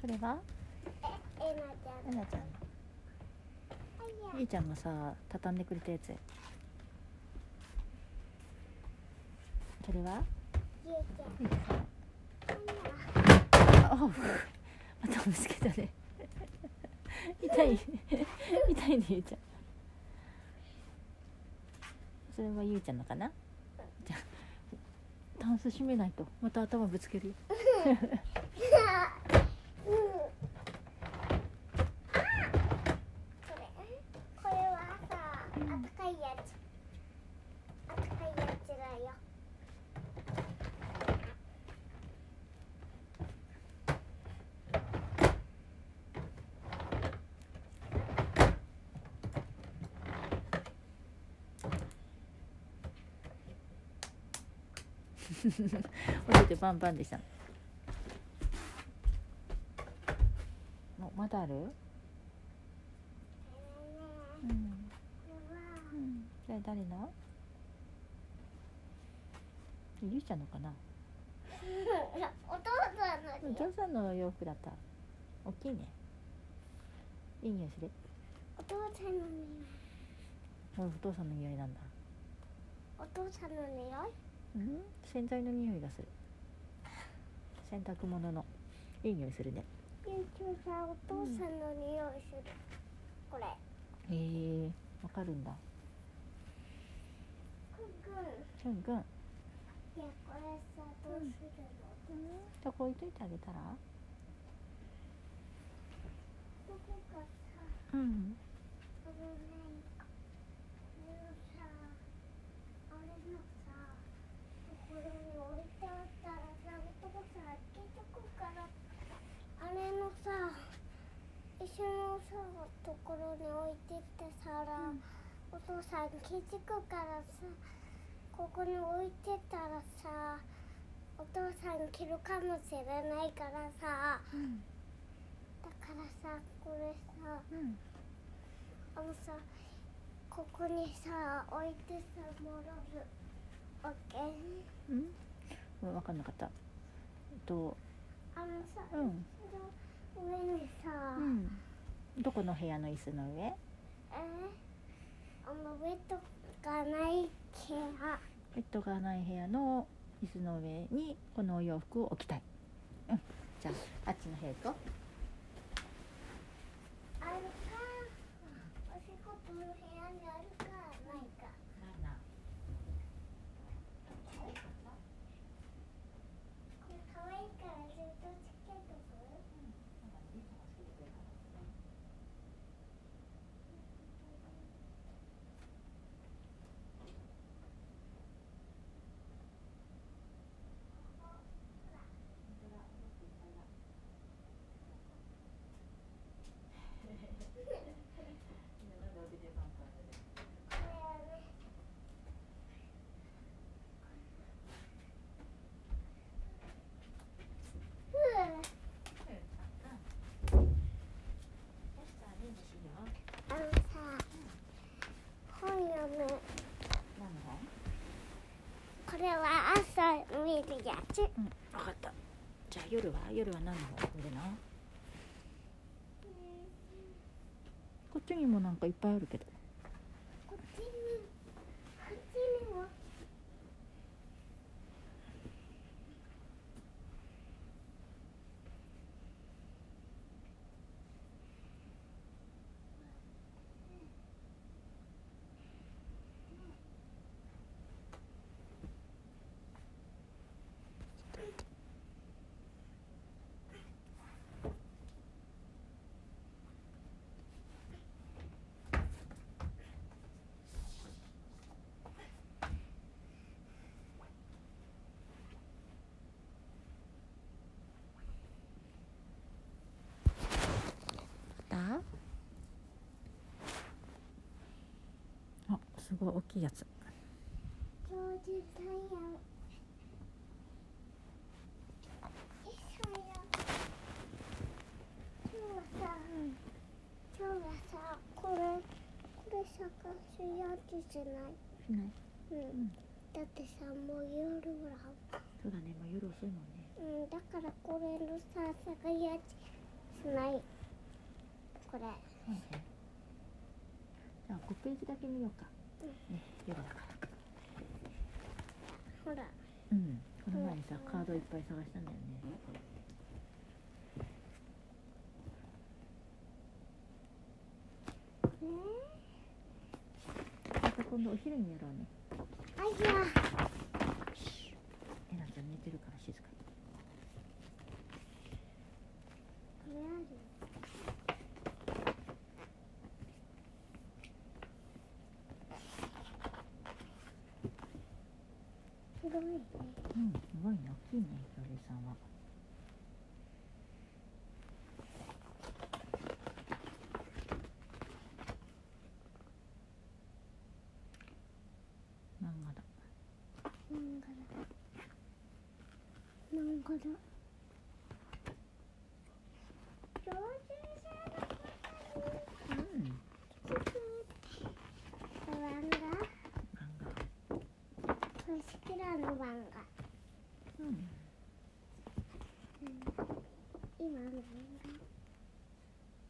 それは？ええなちゃん。えなちゃんの。はいやゆいちゃんがさ畳んでくれたやつ。それは？ゆいちゃん。あおまたぶつけたね。痛い。痛いねゆいちゃん。それはゆいちゃんのかな？じゃあタンス閉めないと。また頭ぶつけるよ これこれはさあったかいやつあったかいやつだよ落ちてバンバンでした。おまだある？うん、うん、それ誰のゆいちゃんのかな？お父さんのお父さんの洋服だった。大きいね。いい匂いする？お父さんの匂い。おお父さんの匂いなんだ。お父さんの匂い？うん？洗剤の匂いがする。洗濯物の。いい匂いするね。ゆうちゃんさお父さんの匂いする。これ。へえわかるんだ。くんくん。くんいやこれさどうするの、じゃあこう置いといてあげたら？どこかさうん。あのねあのさあれのさところに置いてあったらさお父さん開けとくからあれのさ一緒のさところに置いてってさら、お父さん気づくからさここに置いてたらさお父さん着るかもしれないからさうん。だからさこれさうん。あのさここにさ置いてさ戻るオッケーうん？うん分かんなかった。えっとあのさ、うん。上にさ、うん。どこの部屋の椅子の上？えあのベッドがない部屋。ベッドがない部屋の椅子の上にこのお洋服を置きたい。うん。じゃああっちの部屋行こあるかお仕事の部屋にあるかないかうないなこれ可愛いからずっとつけとくこれはねうんあのさ本読むこれは朝見るやつうん、分かった。じゃあ夜は？夜は何の本見るの？こっちにもなんかいっぱいあるけどこっちにこっちにもだあすごい大きいやつ。今日はさ今日はさこれこれ探すやつじゃない？しない。うん、だってさもう夜はそうだねもう夜遅いもんね。うんだからこれのさ探すやつしない？これ。そうね。じゃあ5ページだけ見ようか、ね夜だからほら。うん。この前にさカードいっぱい探したんだよね。えまた今度お昼にやろうね。ー、あいやえなちゃん寝てるから静かにこれあるすごいねうんすごいね大きいね恐竜さんは。漫画だ。なんかだ。なんかだ上手うん漫画漫画これ好きなの漫画うん。今漫画？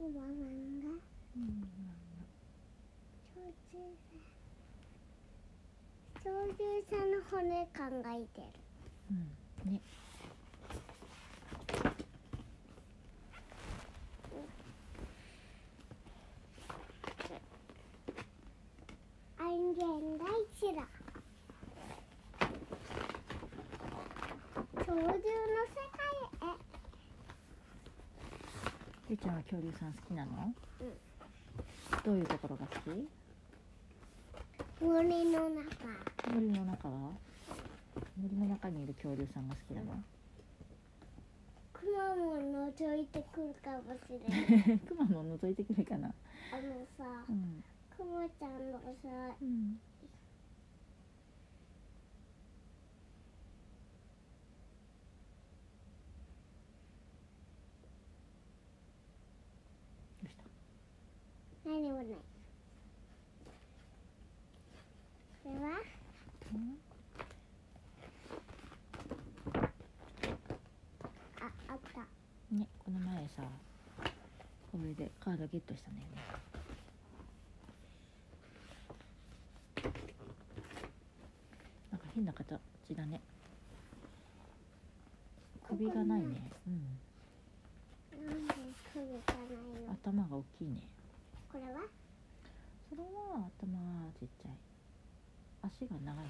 今漫画？うん。鳥獣さんの骨考えてる。うん。ね鳥獣の世界へゆうちゃんは恐竜さん好きなの？うん。どういうところが好き？森の中。森の中は？森の中にいる恐竜さんが好きなの？クマも覗いてくるかもしれない。クマも覗いてくるかな？あのさうん。クマちゃんのさうんどうした何もないこれは。うんああった。ねこの前さこれでカードゲットしたんだよね。なんか変な形だね。首がないね。うん。なんで首がないの？頭が大きいね。これは？それは頭がちっちゃい。足が長い。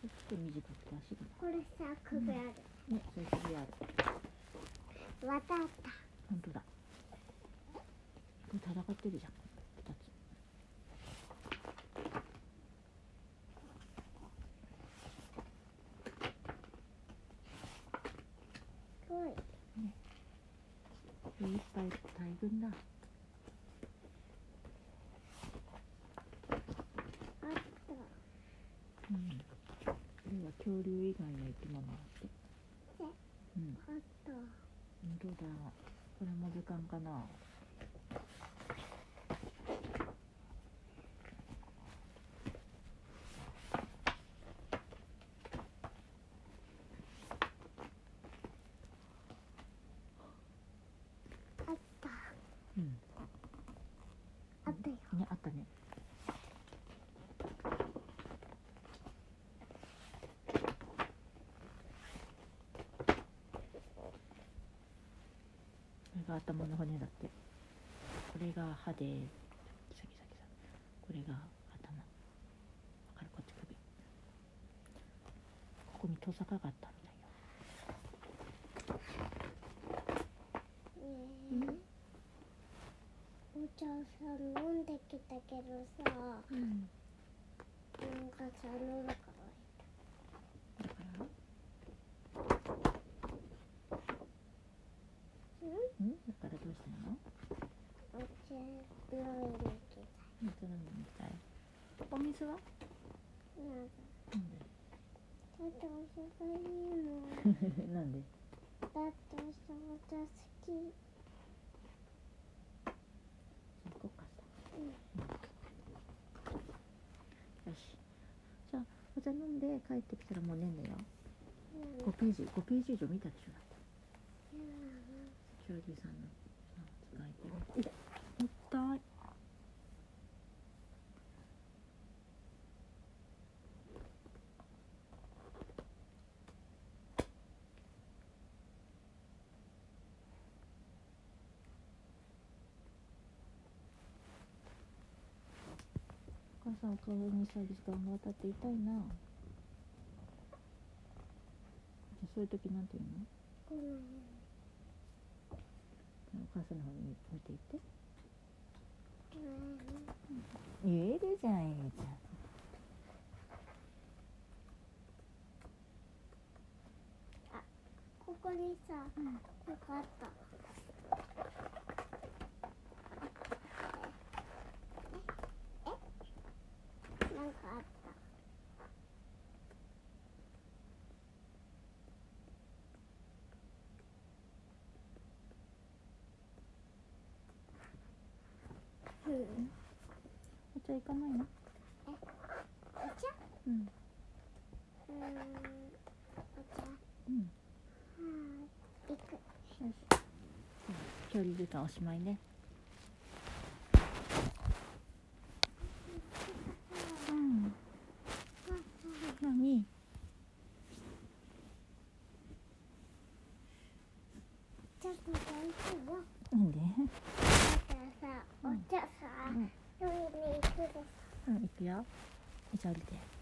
短くて足がこれさ首ある、ねそういう首ある。わたった。本当だ。これ戦ってるじゃん二つすごいいっぱい大群だあったうんこれは恐竜以外の生き物だって？うん。あった。本当だ。これも図鑑かなあったうんあったよねあったねこれが頭の骨だって。これが歯でこれが頭。わかるこっち首。ここにトサカがあったんだよ。ねえ。お茶さ飲んできたけどさ。うん。なんかさ喉がだからうんんだからどうしたのお茶飲んできた水飲んでみたいお水は？なんで？だっておいいのなんで？だってさお行こうか。さよし。じゃあお茶飲んで帰ってきたらもう寝んのよ。うん。5ページ。5ページ以上見たでしょ？だって。ジョー。ジさんのあ使い手が痛い。お母さんお顔にさ時間が当たって痛いな。じゃあそういう時なんて言うの？お母さんの方に置いていって言えるじゃん言えるじゃんここにさ、なんかあった。ええなんかあった。うん、お茶行かないの？お茶？うん。うーん、お茶。うん。うん、行く。よし。距離時間おしまいね。うん。何ちょっと大丈夫？よ。なんでだからさ、お茶さ、うん飲みに行く。よじゃ降りて